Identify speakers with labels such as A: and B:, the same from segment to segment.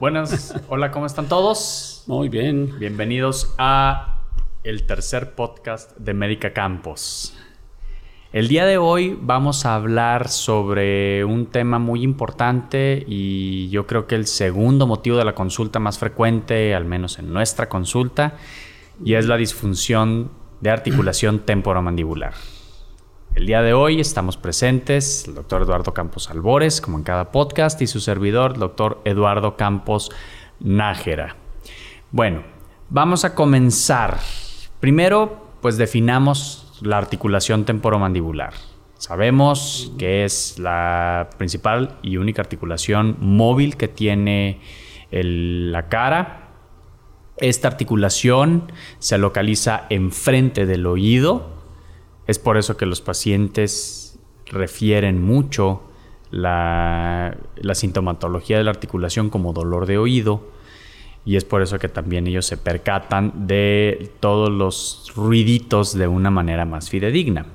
A: Buenas, hola, ¿cómo están todos?
B: Muy bien.
A: Bienvenidos a el tercer podcast de Médica Campos. El día de hoy vamos a hablar sobre un tema muy importante y yo creo que el segundo motivo de la consulta más frecuente, al menos en nuestra consulta, y es la disfunción de articulación temporomandibular. El día de hoy estamos presentes el doctor Eduardo Campos Albores, como en cada podcast, y su servidor, el doctor Eduardo Campos Nájera. Bueno, vamos a comenzar. Primero, pues definamos la articulación temporomandibular. Sabemos que es la principal y única articulación móvil que tiene la cara. Esta articulación se localiza enfrente del oído, es por eso que los pacientes refieren mucho la, sintomatología de la articulación como dolor de oído y es por eso que también ellos se percatan de todos los ruiditos de una manera más fidedigna.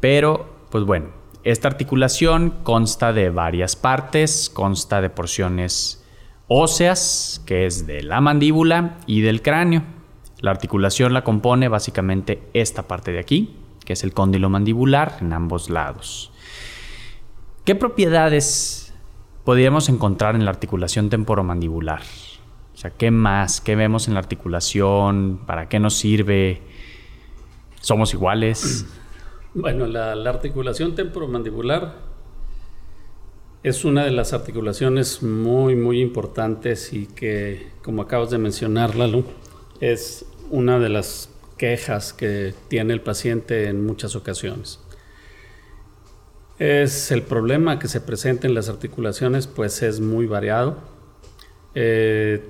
A: Pero, pues bueno, esta articulación consta de varias partes, consta de porciones óseas, que es de la mandíbula y del cráneo. La articulación la compone básicamente esta parte de aquí, que es el cóndilo mandibular en ambos lados. ¿Qué propiedades podríamos encontrar en la articulación temporomandibular? O sea, ¿qué más? ¿Qué vemos en la articulación? ¿Para qué nos sirve? ¿Somos iguales?
B: Bueno, la, articulación temporomandibular es una de las articulaciones muy, muy importantes y que, como acabas de mencionar, Lalo, es una de las quejas que tiene el paciente en muchas ocasiones. Es el problema que se presenta en las articulaciones, pues es muy variado. Eh,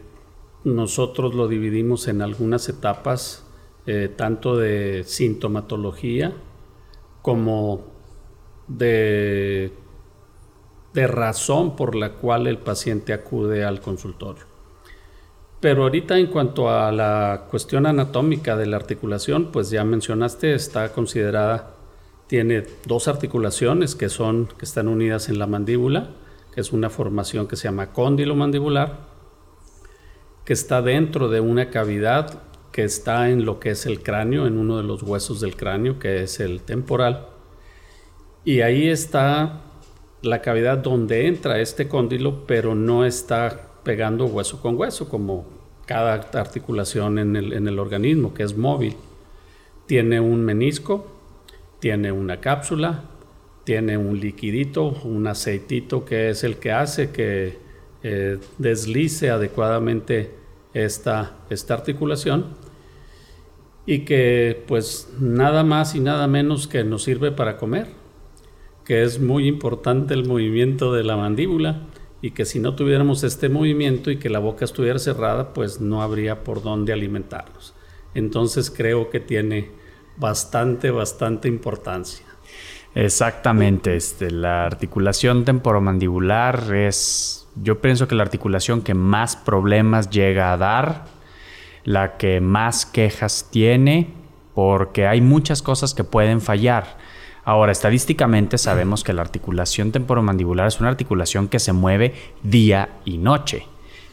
B: nosotros lo dividimos en algunas etapas, eh, tanto de sintomatología como de, de razón por la cual el paciente acude al consultorio. Pero ahorita en cuanto a la cuestión anatómica de la articulación, pues ya mencionaste, está considerada, tiene dos articulaciones que son, que están unidas en la mandíbula, que es una formación que se llama cóndilo mandibular, que está dentro de una cavidad que está en lo que es el cráneo, en uno de los huesos del cráneo, que es el temporal. Y ahí está la cavidad donde entra este cóndilo, pero no está pegando hueso con hueso, como cada articulación en el, organismo, que es móvil. Tiene un menisco, tiene una cápsula, tiene un liquidito, un aceitito que es el que hace que eh, deslice adecuadamente esta, esta articulación y que pues nada más y nada menos que nos sirve para comer, que es muy importante el movimiento de la mandíbula y que si no tuviéramos este movimiento y que la boca estuviera cerrada, pues no habría por dónde alimentarnos. Entonces creo que tiene bastante, bastante importancia.
A: Exactamente, este, la articulación temporomandibular es, yo pienso que la articulación que más problemas llega a dar, la que más quejas tiene, porque hay muchas cosas que pueden fallar. Ahora, estadísticamente sabemos que la articulación temporomandibular es una articulación que se mueve día y noche.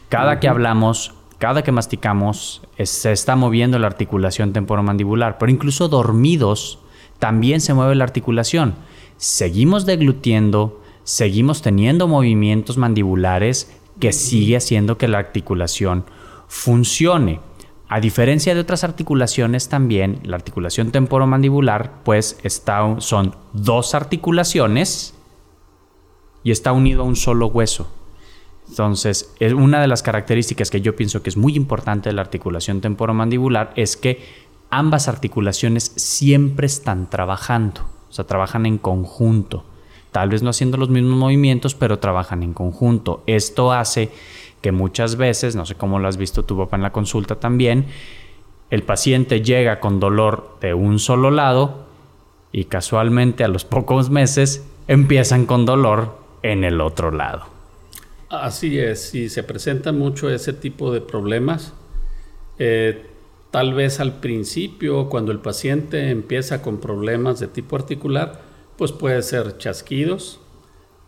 A: Cada que hablamos, cada que masticamos, se está moviendo la articulación temporomandibular, pero incluso dormidos también se mueve la articulación. Seguimos deglutiendo, seguimos teniendo movimientos mandibulares que sigue haciendo que la articulación funcione. A diferencia de otras articulaciones también, la articulación temporomandibular pues está, son dos articulaciones y está unido a un solo hueso. Entonces, es una de las características que yo pienso que es muy importante de la articulación temporomandibular es que ambas articulaciones siempre están trabajando, o sea, trabajan en conjunto. Tal vez no haciendo los mismos movimientos, pero trabajan en conjunto. Esto hace que muchas veces, no sé cómo lo has visto tu papá en la consulta también, el paciente llega con dolor de un solo lado y casualmente a los pocos meses empiezan con dolor en el otro lado.
B: Así es, y se presenta mucho ese tipo de problemas. Eh, tal vez al principio, cuando el paciente empieza con problemas de tipo articular, pues puede ser chasquidos,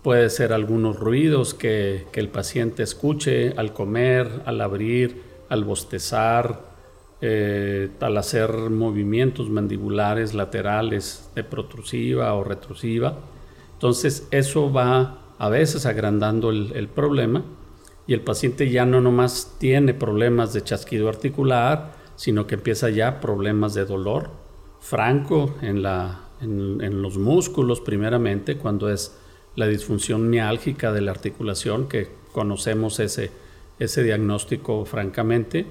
B: puede ser algunos ruidos que, que el paciente escuche al comer, al abrir, al bostezar, eh, al hacer movimientos mandibulares laterales de protrusiva o retrusiva. Entonces eso va a veces agrandando el, problema y el paciente ya no nomás tiene problemas de chasquido articular, sino que empieza ya problemas de dolor franco en, la, en, los músculos primeramente, cuando es la disfunción miálgica de la articulación, que conocemos ese, ese diagnóstico francamente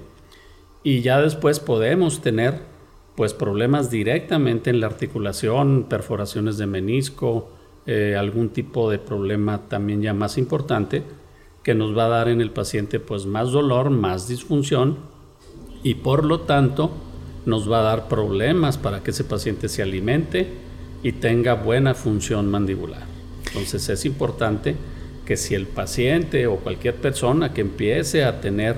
B: y ya después podemos tener pues problemas directamente en la articulación, perforaciones de menisco, eh, algún tipo de problema también ya más importante que nos va a dar en el paciente pues más dolor, más disfunción y por lo tanto nos va a dar problemas para que ese paciente se alimente y tenga buena función mandibular. Entonces es importante que si el paciente o cualquier persona que empiece a tener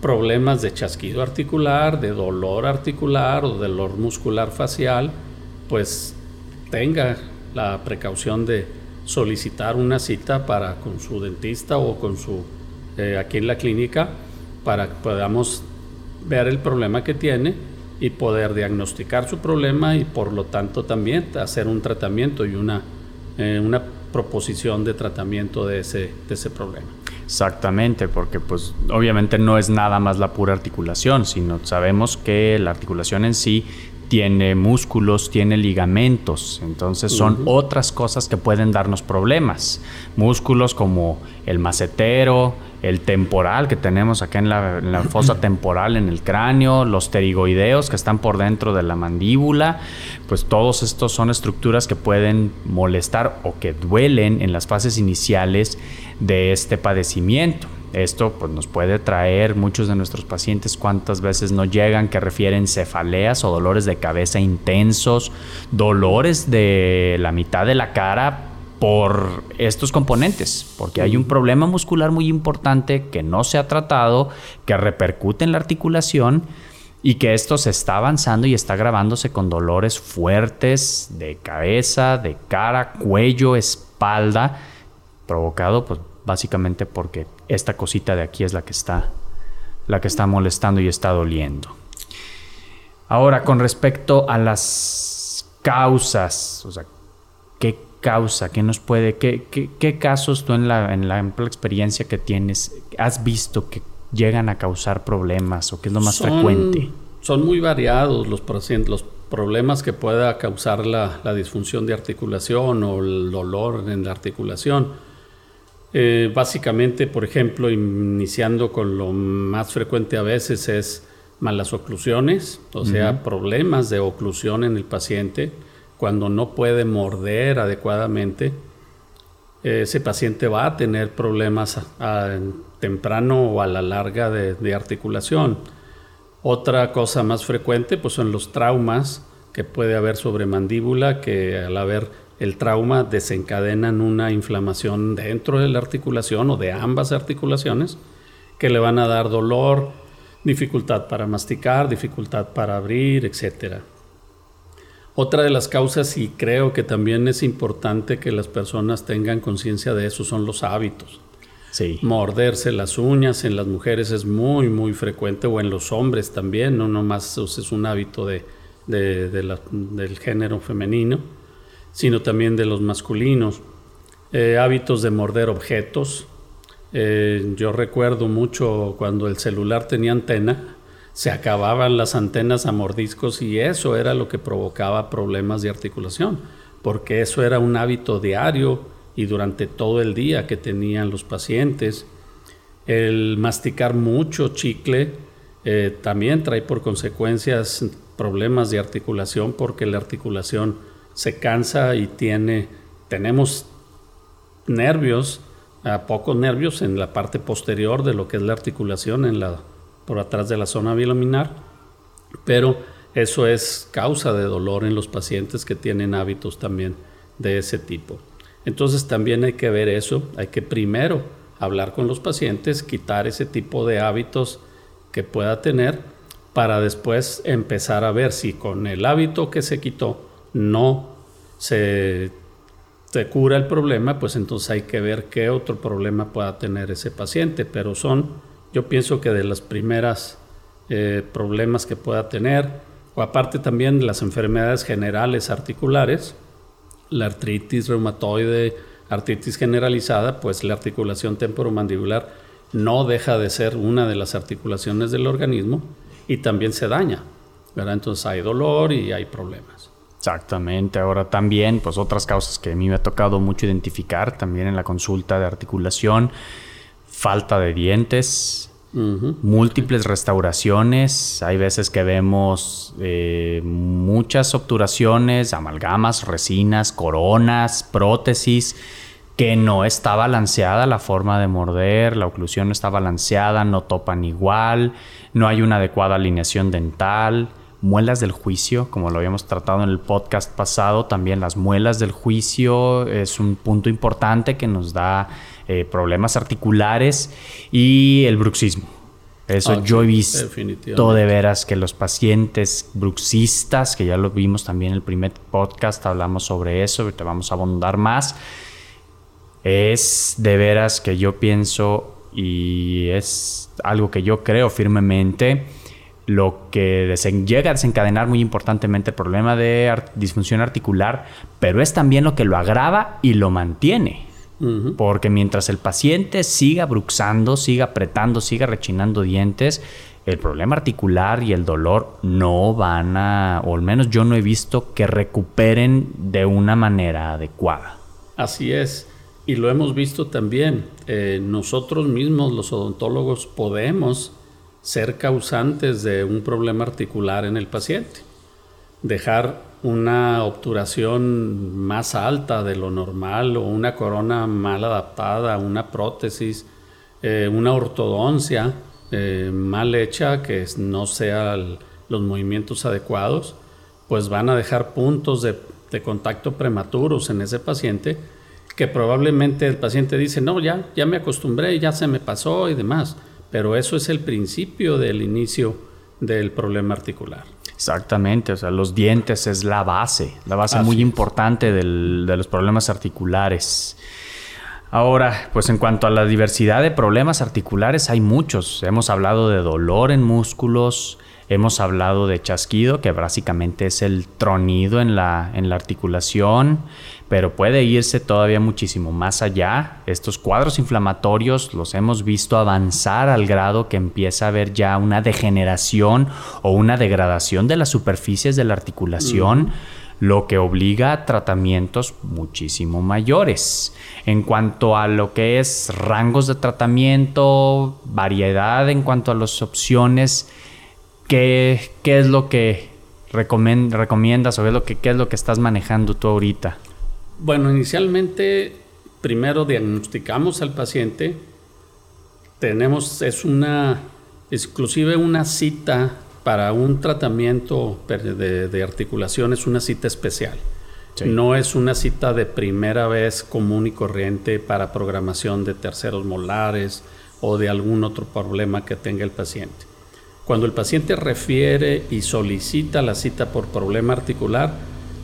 B: problemas de chasquido articular, de dolor articular o dolor muscular facial, pues tenga la precaución de solicitar una cita para con su dentista o con su eh, aquí en la clínica para que podamos ver el problema que tiene y poder diagnosticar su problema y por lo tanto también hacer un tratamiento y una, eh, una proposición de tratamiento de ese, de ese problema.
A: Exactamente, porque pues obviamente no es nada más la pura articulación, sino sabemos que la articulación en sí tiene músculos, tiene ligamentos, entonces son otras cosas que pueden darnos problemas. Músculos como el macetero, el temporal que tenemos acá en la, fosa temporal en el cráneo, los pterigoideos que están por dentro de la mandíbula, pues todos estos son estructuras que pueden molestar o que duelen en las fases iniciales de este padecimiento. Esto pues, nos puede traer muchos de nuestros pacientes. Cuántas veces no llegan que refieren cefaleas o dolores de cabeza intensos, dolores de la mitad de la cara por estos componentes, porque hay un problema muscular muy importante que no se ha tratado, que repercute en la articulación y que esto se está avanzando y está agravándose con dolores fuertes de cabeza, de cara, cuello, espalda, provocado pues, básicamente porque esta cosita de aquí es la que está la que está molestando y está doliendo. Ahora, con respecto a las causas, o sea, ¿qué causa? ¿Qué nos puede, qué, qué, casos tú en la, en la, experiencia que tienes has visto que llegan a causar problemas o qué es lo más frecuente?
B: Son muy variados los, los problemas que pueda causar la, la disfunción de articulación o el dolor en la articulación eh, básicamente, por ejemplo, iniciando con lo más frecuente a veces es malas oclusiones, o sea, problemas de oclusión en el paciente, cuando no puede morder adecuadamente, ese paciente va a tener problemas temprano o a la larga de, de, articulación. Otra cosa más frecuente pues son los traumas que puede haber sobre mandíbula, que al haber el trauma desencadenan una inflamación dentro de la articulación o de ambas articulaciones que le van a dar dolor, dificultad para masticar, dificultad para abrir, etc. Otra de las causas, y creo que también es importante que las personas tengan conciencia de eso, son los hábitos. Sí. Morderse las uñas en las mujeres es muy, muy frecuente, o en los hombres también, no nomás es un hábito de, del género femenino sino también de los masculinos. Eh, hábitos de morder objetos. Eh, yo recuerdo mucho cuando el celular tenía antena, se acababan las antenas a mordiscos y eso era lo que provocaba problemas de articulación, porque eso era un hábito diario y durante todo el día que tenían los pacientes. El masticar mucho chicle eh, también trae por consecuencias problemas de articulación porque la articulación se cansa y tiene, tenemos nervios, a pocos nervios en la parte posterior de lo que es la articulación, en la, por atrás de la zona bilaminar, pero eso es causa de dolor en los pacientes que tienen hábitos también de ese tipo. Entonces también hay que ver eso, hay que primero hablar con los pacientes, quitar ese tipo de hábitos que pueda tener para después empezar a ver si con el hábito que se quitó no se se cura el problema, pues entonces hay que ver qué otro problema pueda tener ese paciente. Pero son, yo pienso que de las primeras eh, problemas que pueda tener, o aparte también las enfermedades generales articulares, la artritis reumatoide, artritis generalizada, pues la articulación temporomandibular no deja de ser una de las articulaciones del organismo y también se daña, ¿verdad? Entonces hay dolor y hay problemas.
A: Exactamente. Ahora también, pues otras causas que a mí me ha tocado mucho identificar también en la consulta de articulación, falta de dientes, múltiples restauraciones. Hay veces que vemos eh, muchas obturaciones, amalgamas, resinas, coronas, prótesis que no está balanceada la forma de morder, la oclusión no está balanceada, no topan igual, no hay una adecuada alineación dental muelas del juicio, como lo habíamos tratado en el podcast pasado, también las muelas del juicio es un punto importante que nos da eh, problemas articulares y el bruxismo. Eso yo he visto de veras que los pacientes bruxistas, que ya lo vimos también en el primer podcast, hablamos sobre eso, te vamos a abundar más, es de veras que yo pienso y es algo que yo creo firmemente lo que llega a desencadenar muy importantemente el problema de disfunción articular, pero es también lo que lo agrava y lo mantiene. Porque mientras el paciente siga bruxando, siga apretando, siga rechinando dientes, el problema articular y el dolor no van a, o al menos yo no he visto que recuperen de una manera adecuada.
B: Así es, y lo hemos visto también. Eh, nosotros mismos, los odontólogos, podemos ser causantes de un problema articular en el paciente. Dejar una obturación más alta de lo normal o una corona mal adaptada, una prótesis, eh, una ortodoncia eh, mal hecha que no sean los movimientos adecuados, pues van a dejar puntos de, de contacto prematuros en ese paciente que probablemente el paciente dice, no, ya, ya me acostumbré, ya se me pasó y demás pero eso es el principio del inicio del problema articular.
A: Exactamente, o sea, los dientes es la base, la base muy importante de los problemas articulares. Ahora, pues en cuanto a la diversidad de problemas articulares, hay muchos. Hemos hablado de dolor en músculos, hemos hablado de chasquido, que básicamente es el tronido en la, en la articulación pero puede irse todavía muchísimo más allá. Estos cuadros inflamatorios los hemos visto avanzar al grado que empieza a haber ya una degeneración o una degradación de las superficies de la articulación. Lo que obliga a tratamientos muchísimo mayores. En cuanto a lo que es rangos de tratamiento, variedad en cuanto a las opciones, ¿qué, es lo que recomiendas o lo que, qué es lo que estás manejando tú ahorita?
B: Bueno, inicialmente primero diagnosticamos al paciente, tenemos, es una, exclusive una cita para un tratamiento de, articulación, es una cita especial. No es una cita de primera vez común y corriente para programación de terceros molares o de algún otro problema que tenga el paciente. Cuando el paciente refiere y solicita la cita por problema articular,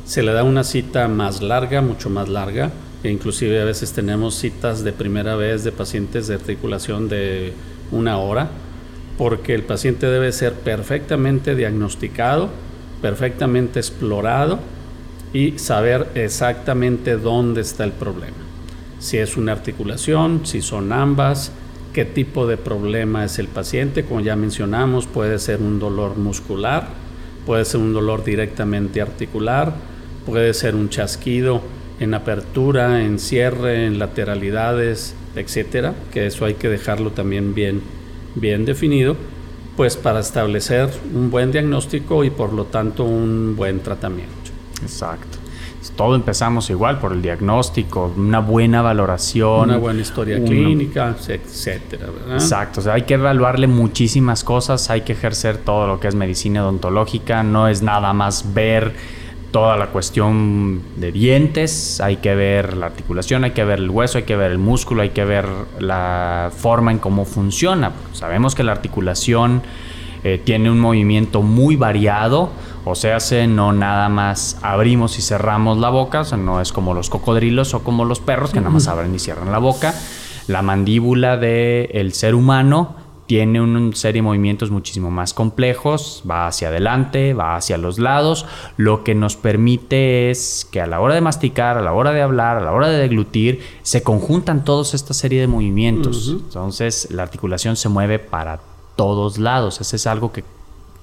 B: se le da una cita más larga, mucho más larga, e inclusive a veces tenemos citas de primera vez de pacientes de articulación de una hora, porque el paciente debe ser perfectamente diagnosticado, perfectamente explorado y saber exactamente dónde está el problema. Si es una articulación, si son ambas, qué tipo de problema es el paciente, como ya mencionamos, puede ser un dolor muscular, puede ser un dolor directamente articular, puede ser un chasquido en apertura, en cierre, en lateralidades, etcétera, que eso hay que dejarlo también bien, bien definido, pues para establecer un buen diagnóstico y por lo tanto un buen tratamiento.
A: Exacto. Todo empezamos igual por el diagnóstico, una buena valoración,
B: una buena historia clínica, etcétera.
A: Exacto, o sea, hay que evaluarle muchísimas cosas, hay que ejercer todo lo que es medicina odontológica, no es nada más ver toda la cuestión de dientes, hay que ver la articulación, hay que ver el hueso, hay que ver el músculo, hay que ver la forma en cómo funciona. Sabemos que la articulación eh, tiene un movimiento muy variado O sea, no nada más abrimos y cerramos la boca, o sea, no es como los cocodrilos o como los perros que nada más abren y cierran la boca. La mandíbula del ser humano tiene una serie de movimientos muchísimo más complejos, va hacia adelante, va hacia los lados, lo que nos permite es que a la hora de masticar, a la hora de hablar, a la hora de deglutir, se conjuntan todos esta serie de movimientos. Entonces la articulación se mueve para todos lados. Eso es algo que,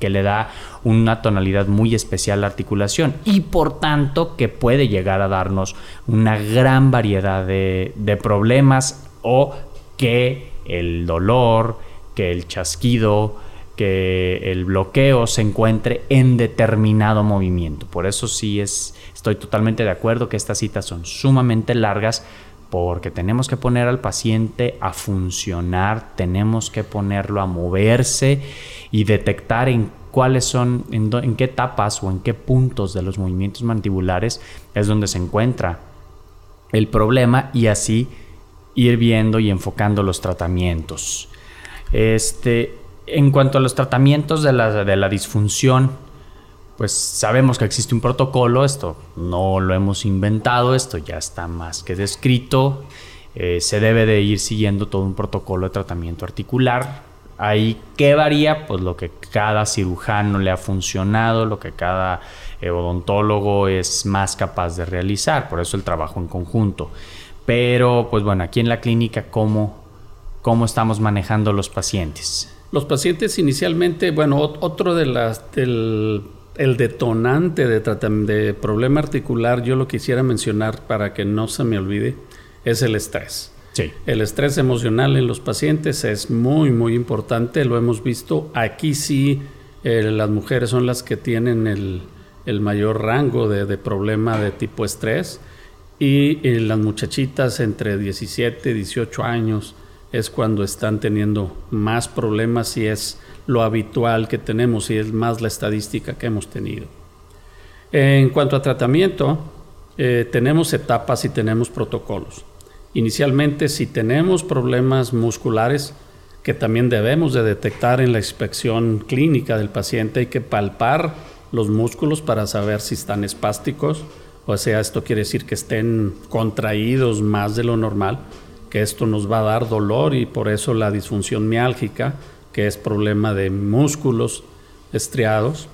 A: le da una tonalidad muy especial a la articulación y por tanto que puede llegar a darnos una gran variedad de, de problemas o que el dolor, que el chasquido, que el bloqueo se encuentre en determinado movimiento. Por eso sí es, estoy totalmente de acuerdo que estas citas son sumamente largas porque tenemos que poner al paciente a funcionar, tenemos que ponerlo a moverse y detectar en cuáles son, en, en qué etapas o en qué puntos de los movimientos mandibulares es donde se encuentra el problema y así ir viendo y enfocando los tratamientos. Este, en cuanto a los tratamientos de la, disfunción, pues sabemos que existe un protocolo, esto no lo hemos inventado, esto ya está más que descrito, eh, se debe de ir siguiendo todo un protocolo de tratamiento articular. Ahí, ¿qué varía? Pues lo que cada cirujano le ha funcionado, lo que cada odontólogo es más capaz de realizar, por eso el trabajo en conjunto. Pero, pues bueno, aquí en la clínica, ¿cómo, cómo estamos manejando los pacientes?
B: Los pacientes inicialmente, bueno, otro de las, del el detonante de, de problema articular, yo lo quisiera mencionar para que no se me olvide, es el estrés.
A: Sí.
B: El estrés emocional en los pacientes es muy, muy importante, lo hemos visto. Aquí sí, eh, las mujeres son las que tienen el, el mayor rango de, de, problema de tipo estrés y eh, las muchachitas entre 17 y 18 años es cuando están teniendo más problemas y es lo habitual que tenemos y es más la estadística que hemos tenido. En cuanto a tratamiento, eh, tenemos etapas y tenemos protocolos. Inicialmente, si tenemos problemas musculares, que también debemos de detectar en la inspección clínica del paciente, hay que palpar los músculos para saber si están espásticos, o sea, esto quiere decir que estén contraídos más de lo normal esto nos va a dar dolor y por eso la disfunción miálgica, que es problema de músculos estriados,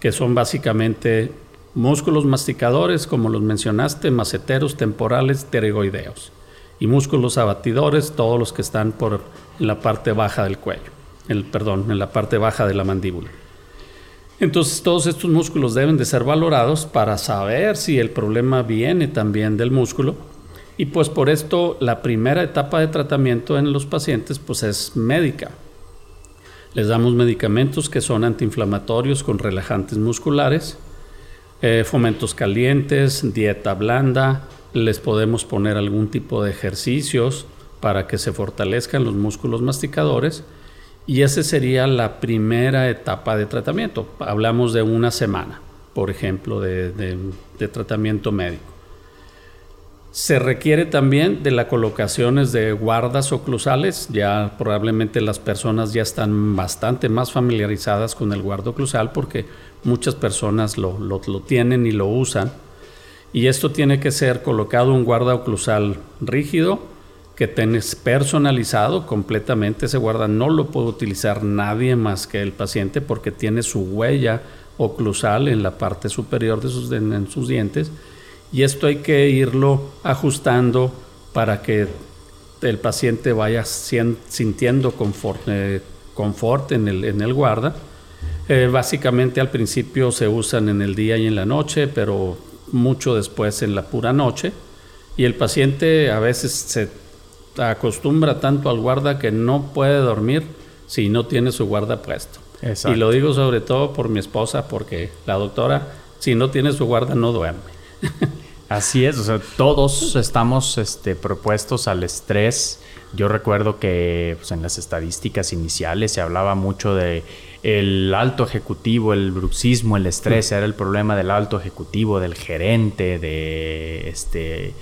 B: que son básicamente músculos masticadores, como los mencionaste, maceteros, temporales, pterygoideos, y músculos abatidores, todos los que están por la parte baja del cuello, el, perdón, en la parte baja de la mandíbula. Entonces todos estos músculos deben de ser valorados para saber si el problema viene también del músculo y pues por esto la primera etapa de tratamiento en los pacientes pues es médica. Les damos medicamentos que son antiinflamatorios con relajantes musculares, eh, fomentos calientes, dieta blanda, les podemos poner algún tipo de ejercicios para que se fortalezcan los músculos masticadores y esa sería la primera etapa de tratamiento. Hablamos de una semana, por ejemplo, de tratamiento médico. Se requiere también de las colocaciones de guardas oclusales. Ya probablemente las personas ya están bastante más familiarizadas con el guardo oclusal porque muchas personas lo, tienen y lo usan. Y esto tiene que ser colocado un guarda oclusal rígido que tenés personalizado completamente. Ese guarda no lo puede utilizar nadie más que el paciente porque tiene su huella oclusal en la parte superior de sus, en sus dientes y esto hay que irlo ajustando para que el paciente vaya sintiendo confort, eh, confort en, el, en, el, guarda. Eh, básicamente al principio se usan en el día y en la noche, pero mucho después en la pura noche. Y el paciente a veces se acostumbra tanto al guarda que no puede dormir si no tiene su guarda puesto. Y lo digo sobre todo por mi esposa, porque la doctora, si no tiene su guarda, no duerme.
A: Así es, o sea, todos estamos este, propuestos al estrés. Yo recuerdo que pues, en las estadísticas iniciales se hablaba mucho de el alto ejecutivo, el bruxismo, el estrés, era el problema del alto ejecutivo, del gerente, de este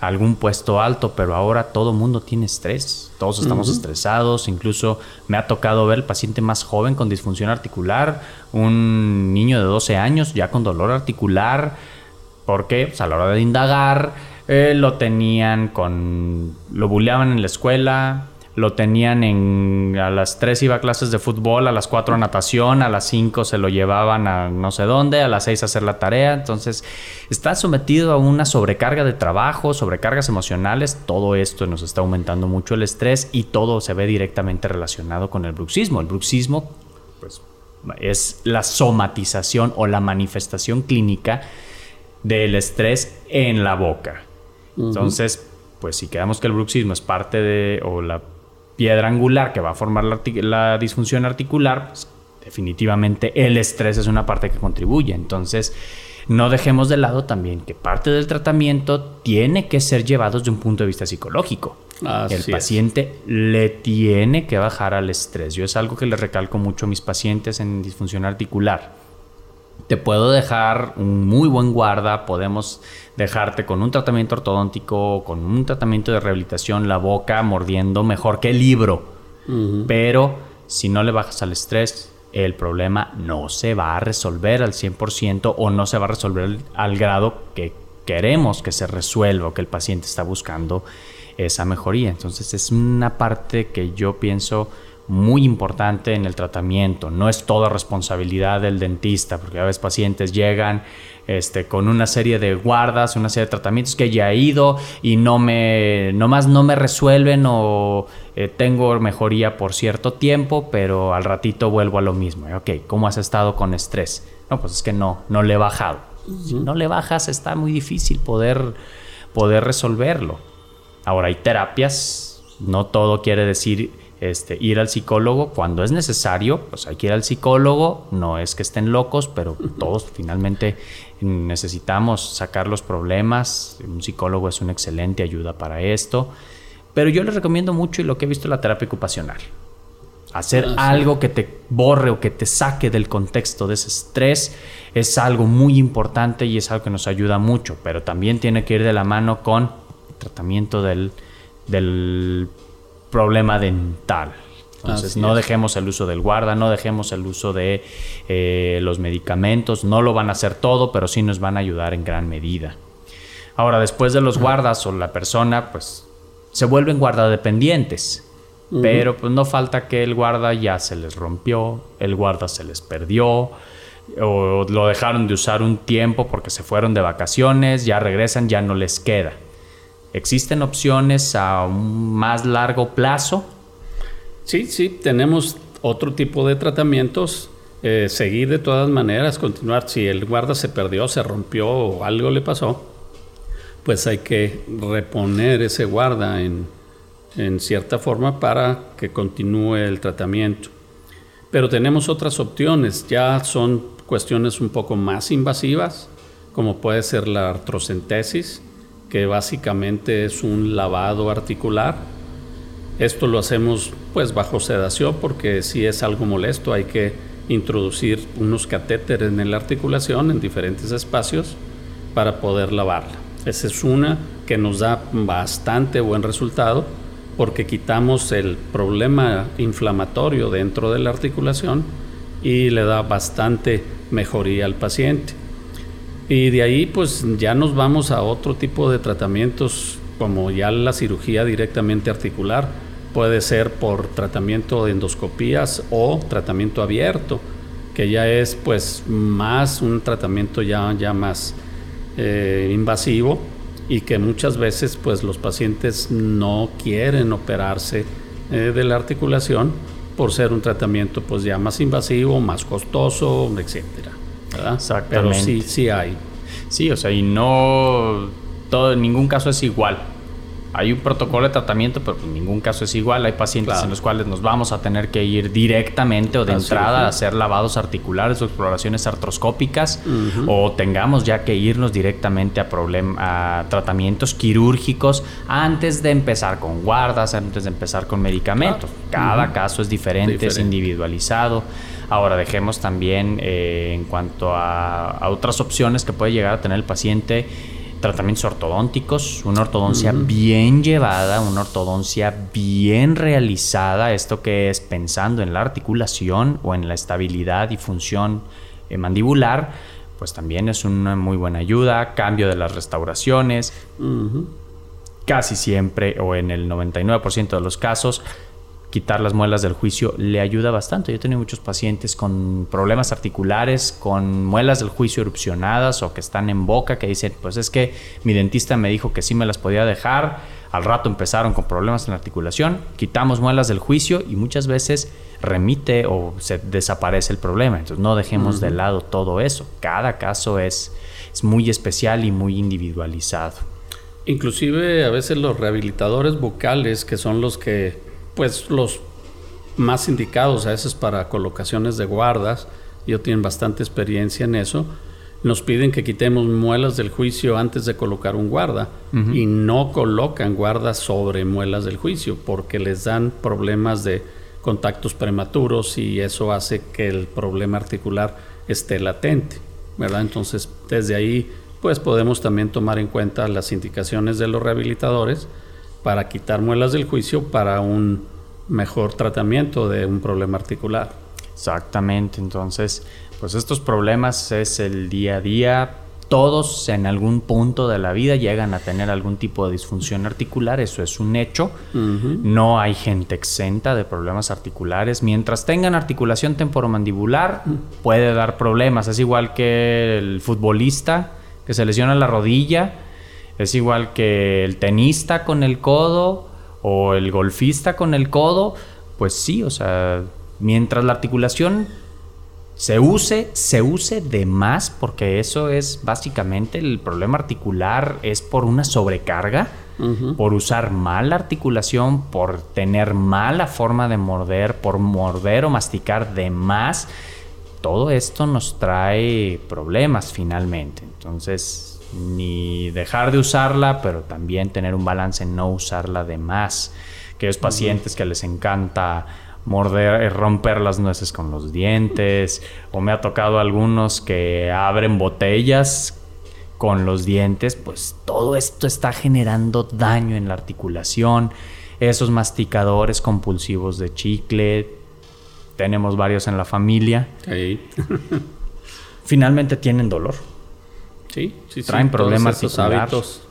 A: algún puesto alto, pero ahora todo mundo tiene estrés, todos estamos estresados, incluso me ha tocado ver el paciente más joven con disfunción articular, un niño de 12 años ya con dolor articular, porque pues, a la hora de indagar eh, lo tenían con, lo bulleaban en la escuela, lo tenían en a las 3 iba a clases de fútbol, a las 4 a natación, a las 5 se lo llevaban a no sé dónde, a las 6 a hacer la tarea, entonces está sometido a una sobrecarga de trabajo, sobrecargas emocionales, todo esto nos está aumentando mucho el estrés y todo se ve directamente relacionado con el bruxismo. El bruxismo pues, es la somatización o la manifestación clínica del estrés en la boca. Entonces, pues si quedamos que el bruxismo es parte de, o la piedra angular que va a formar la, disfunción articular, pues, definitivamente el estrés es una parte que contribuye. Entonces, no dejemos de lado también que parte del tratamiento tiene que ser llevado desde un punto de vista psicológico. el paciente le tiene que bajar al estrés. Yo es algo que le recalco mucho a mis pacientes en disfunción articular te puedo dejar un muy buen guarda, podemos dejarte con un tratamiento ortodóntico, con un tratamiento de rehabilitación, la boca mordiendo mejor que el libro. Pero si no le bajas al estrés, el problema no se va a resolver al 100% o no se va a resolver al grado que queremos que se resuelva o que el paciente está buscando esa mejoría. Entonces es una parte que yo pienso muy importante en el tratamiento. No es toda responsabilidad del dentista, porque a veces pacientes llegan este, con una serie de guardas, una serie de tratamientos que ya he ido y no me, nomás no me resuelven o eh, tengo mejoría por cierto tiempo, pero al ratito vuelvo a lo mismo. Ok, ¿cómo has estado con estrés? No, pues es que no, no le he bajado. Si no le bajas, está muy difícil poder, poder resolverlo. Ahora hay terapias, no todo quiere decir este, ir al psicólogo cuando es necesario, pues hay que ir al psicólogo, no es que estén locos, pero todos finalmente necesitamos sacar los problemas, un psicólogo es una excelente ayuda para esto, pero yo les recomiendo mucho y lo que he visto la terapia ocupacional, hacer ah, algo que te borre o que te saque del contexto de ese estrés es algo muy importante y es algo que nos ayuda mucho, pero también tiene que ir de la mano con el tratamiento del, del problema dental. Entonces, no dejemos el uso del guarda, no dejemos el uso de eh, los medicamentos. No lo van a hacer todo, pero sí nos van a ayudar en gran medida. Ahora, después de los guardas o la persona, pues se vuelven guardadependientes. Pero pues no falta que el guarda ya se les rompió, el guarda se les perdió, o lo dejaron de usar un tiempo porque se fueron de vacaciones, ya regresan, ya no les queda. ¿Existen opciones a un más largo plazo?
B: Sí, sí, tenemos otro tipo de tratamientos. Eh, seguir de todas maneras, continuar. Si el guarda se perdió, se rompió o algo le pasó, pues hay que reponer ese guarda en, en cierta forma para que continúe el tratamiento. Pero tenemos otras opciones, ya son cuestiones un poco más invasivas, como puede ser la artrocentesis, que básicamente es un lavado articular. Esto lo hacemos pues bajo sedación porque si es algo molesto hay que introducir unos catéteres en la articulación en diferentes espacios para poder lavarla. Esa es una que nos da bastante buen resultado porque quitamos el problema inflamatorio dentro de la articulación y le da bastante mejoría al paciente. Y de ahí pues ya nos vamos a otro tipo de tratamientos como ya la cirugía directamente articular. Puede ser por tratamiento de endoscopías o tratamiento abierto, que ya es pues más un tratamiento ya, ya más eh, invasivo y que muchas veces pues los pacientes no quieren operarse eh, de la articulación por ser un tratamiento pues ya más invasivo, más costoso, etcétera.
A: Pero sí, sí hay. Sí, o sea, y no todo, en ningún caso es igual. Hay un protocolo de tratamiento, pero en ningún caso es igual. Hay pacientes en los cuales nos vamos a tener que ir directamente o de entrada a hacer lavados articulares o exploraciones artroscópicas o tengamos ya que irnos directamente a, a tratamientos quirúrgicos antes de empezar con guardas, antes de empezar con medicamentos. Cada caso es diferente, es individualizado. Ahora dejemos también eh, en cuanto a, otras opciones que puede llegar a tener el paciente tratamientos ortodónticos, una ortodoncia bien llevada, una ortodoncia bien realizada, esto que es pensando en la articulación o en la estabilidad y función eh, mandibular, pues también es una muy buena ayuda, cambio de las restauraciones, casi siempre o en el 99% de los casos quitar las muelas del juicio le ayuda bastante. Yo he tenido muchos pacientes con problemas articulares, con muelas del juicio erupcionadas o que están en boca, que dicen, pues es que mi dentista me dijo que sí me las podía dejar, al rato empezaron con problemas en la articulación, quitamos muelas del juicio y muchas veces remite o se desaparece el problema. Entonces no dejemos de lado todo eso. Cada caso es, es muy especial y muy individualizado.
B: Inclusive a veces los rehabilitadores vocales, que son los que pues los más indicados a veces para colocaciones de guardas, yo tienen bastante experiencia en eso, nos piden que quitemos muelas del juicio antes de colocar un guarda y no colocan guardas sobre muelas del juicio porque les dan problemas de contactos prematuros y eso hace que el problema articular esté latente, ¿verdad? Entonces, desde ahí, pues podemos también tomar en cuenta las indicaciones de los rehabilitadores para quitar muelas del juicio para un mejor tratamiento de un problema articular.
A: Exactamente, entonces, pues estos problemas es el día a día. Todos en algún punto de la vida llegan a tener algún tipo de disfunción articular, eso es un hecho. No hay gente exenta de problemas articulares. Mientras tengan articulación temporomandibular, puede dar problemas. Es igual que el futbolista que se lesiona la rodilla, es igual que el tenista con el codo o el golfista con el codo. Pues sí, o sea, mientras la articulación se use, se use de más, porque eso es básicamente el problema articular, es por una sobrecarga, por usar mal la articulación, por tener mala forma de morder, por morder o masticar de más. Todo esto nos trae problemas finalmente. Entonces, ni dejar de usarla, pero también tener un balance en no usarla de más. Aquellos pacientes que les encanta morder, eh, romper las nueces con los dientes, o me ha tocado algunos que abren botellas con los dientes, pues todo esto está generando daño en la articulación. Esos masticadores compulsivos de chicle, tenemos varios en la familia. Finalmente tienen dolor.
B: Sí, sí, Traen problemas estos hábitos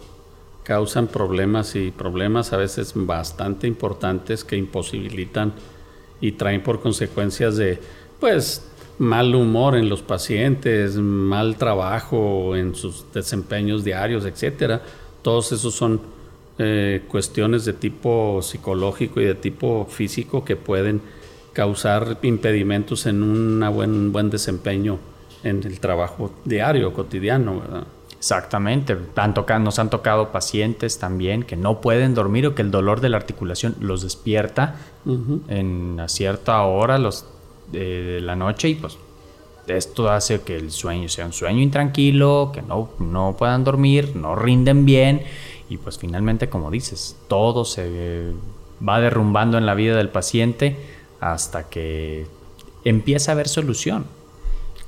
B: causan problemas y problemas a veces bastante importantes que imposibilitan y traen por consecuencias de pues mal humor en los pacientes, mal trabajo en sus desempeños diarios, etcétera. Todos esos son eh, cuestiones de tipo psicológico y de tipo físico que pueden causar impedimentos en un buen, buen desempeño en el trabajo diario, cotidiano, ¿verdad?
A: Exactamente. nos han tocado pacientes también que no pueden dormir o que el dolor de la articulación los despierta en una cierta hora los, de, la noche y pues esto hace que el sueño sea un sueño intranquilo, que no, no puedan dormir, no rinden bien y pues finalmente como dices, todo se va derrumbando en la vida del paciente hasta que empieza a haber solución.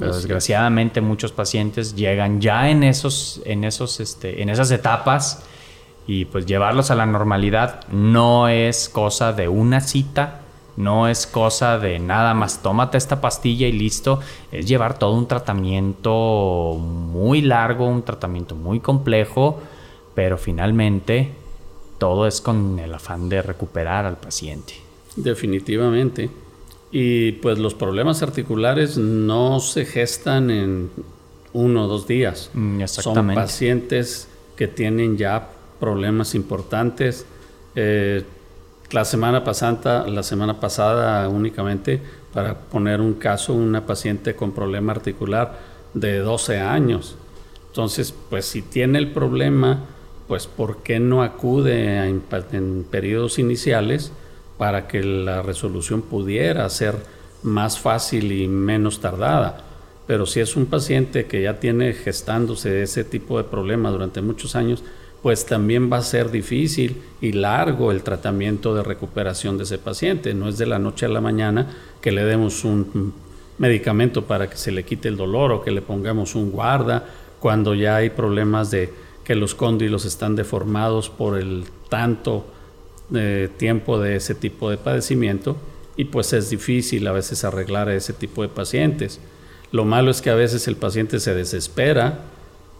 A: Pero desgraciadamente muchos pacientes llegan ya en esos, en esos, este, en esas etapas y pues llevarlos a la normalidad no es cosa de una cita, no es cosa de nada más tómate esta pastilla y listo, es llevar todo un tratamiento muy largo, un tratamiento muy complejo, pero finalmente todo es con el afán de recuperar al paciente.
B: Definitivamente. Y pues los problemas articulares no se gestan en uno o dos días. Mm, Son pacientes que tienen ya problemas importantes. Eh, la semana pasada, la semana pasada únicamente, para poner un caso, una paciente con problema articular de 12 años. Entonces, pues si tiene el problema, pues ¿por qué no acude en periodos iniciales? Para que la resolución pudiera ser más fácil y menos tardada. Pero si es un paciente que ya tiene gestándose ese tipo de problema durante muchos años, pues también va a ser difícil y largo el tratamiento de recuperación de ese paciente. No es de la noche a la mañana que le demos un medicamento para que se le quite el dolor o que le pongamos un guarda cuando ya hay problemas de que los cóndilos están deformados por el tanto eh, tiempo de ese tipo de padecimiento y pues es difícil a veces arreglar a ese tipo de pacientes. Lo malo es que a veces el paciente se desespera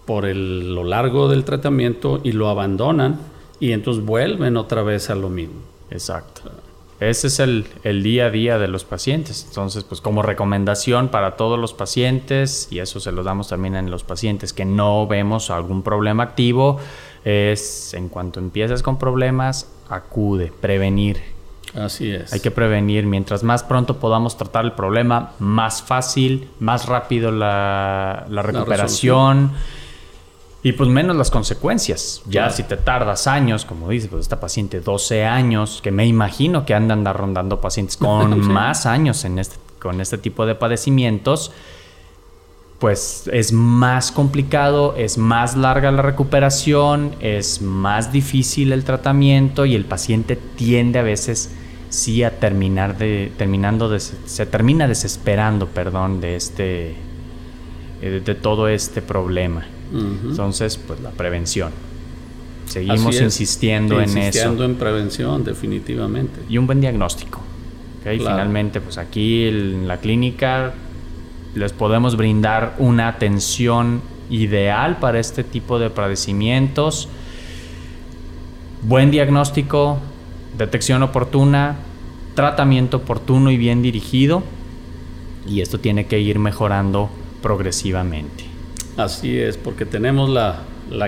B: por el, lo largo del tratamiento y lo abandonan y entonces vuelven otra vez a lo mismo.
A: Exacto. Ese es el, el, día a día de los pacientes. Entonces, pues como recomendación para todos los pacientes, y eso se lo damos también en los pacientes que no vemos algún problema activo, es en cuanto empieces con problemas, acude, prevenir.
B: Así es.
A: Hay que prevenir. Mientras más pronto podamos tratar el problema, más fácil, más rápido la, la recuperación. y pues menos las consecuencias. Ya si te tardas años, como dice, pues esta paciente 12 años, que me imagino que andan rondando pacientes con más años en este, con este tipo de padecimientos, pues es más complicado, es más larga la recuperación, es más difícil el tratamiento y el paciente tiende a veces sí a terminar de terminando de, se termina desesperando, perdón, de este eh, de todo este problema. Entonces, pues la prevención. Seguimos insistiendo, en eso.
B: Insistiendo en prevención, definitivamente.
A: Y un buen diagnóstico. Finalmente, pues aquí en la clínica les podemos brindar una atención ideal para este tipo de padecimientos. Buen diagnóstico, detección oportuna, tratamiento oportuno y bien dirigido. Y esto tiene que ir mejorando progresivamente.
B: Así es, porque tenemos la,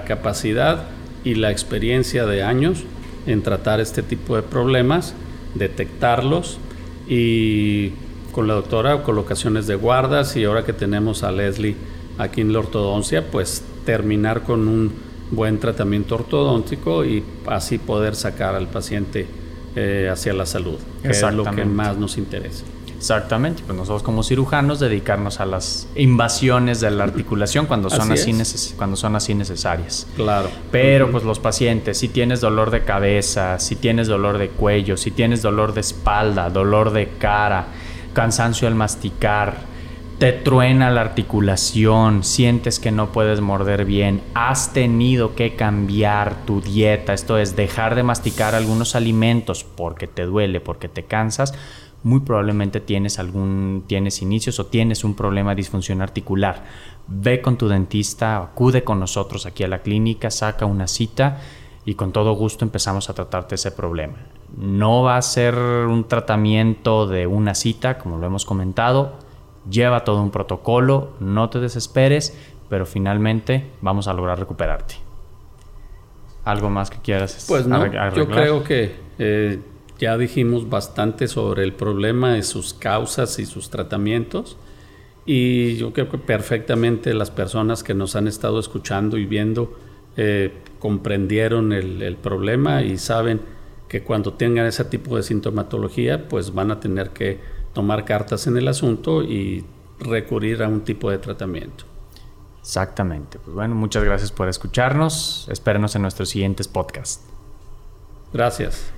B: capacidad y la experiencia de años en tratar este tipo de problemas, detectarlos y con la doctora colocaciones de guardas y ahora que tenemos a Leslie aquí en la ortodoncia, pues terminar con un buen tratamiento ortodóntico y así poder sacar al paciente eh, hacia la salud, que es lo que más nos interesa.
A: Exactamente, pues nosotros como cirujanos dedicarnos a las invasiones de la articulación cuando son así, así cuando son así necesarias.
B: Claro.
A: Pero pues los pacientes, si tienes dolor de cabeza, si tienes dolor de cuello, si tienes dolor de espalda, dolor de cara, cansancio al masticar, te truena la articulación, sientes que no puedes morder bien, has tenido que cambiar tu dieta, esto es dejar de masticar algunos alimentos porque te duele, porque te cansas, muy probablemente tienes algún tienes inicios o tienes un problema de disfunción articular. Ve con tu dentista, acude con nosotros aquí a la clínica, saca una cita y con todo gusto empezamos a tratarte ese problema. No va a ser un tratamiento de una cita, como lo hemos comentado. Lleva todo un protocolo, no te desesperes, pero finalmente vamos a lograr recuperarte. ¿Algo más que quieras
B: Pues no, yo creo que eh, ya dijimos bastante sobre el problema y sus causas y sus tratamientos. Y yo creo que perfectamente las personas que nos han estado escuchando y viendo eh, comprendieron el, el problema y saben que cuando tengan ese tipo de sintomatología, pues van a tener que tomar cartas en el asunto y recurrir a un tipo de tratamiento.
A: Exactamente. Pues bueno, muchas gracias por escucharnos. Espérenos en nuestros siguientes podcasts.
B: Gracias.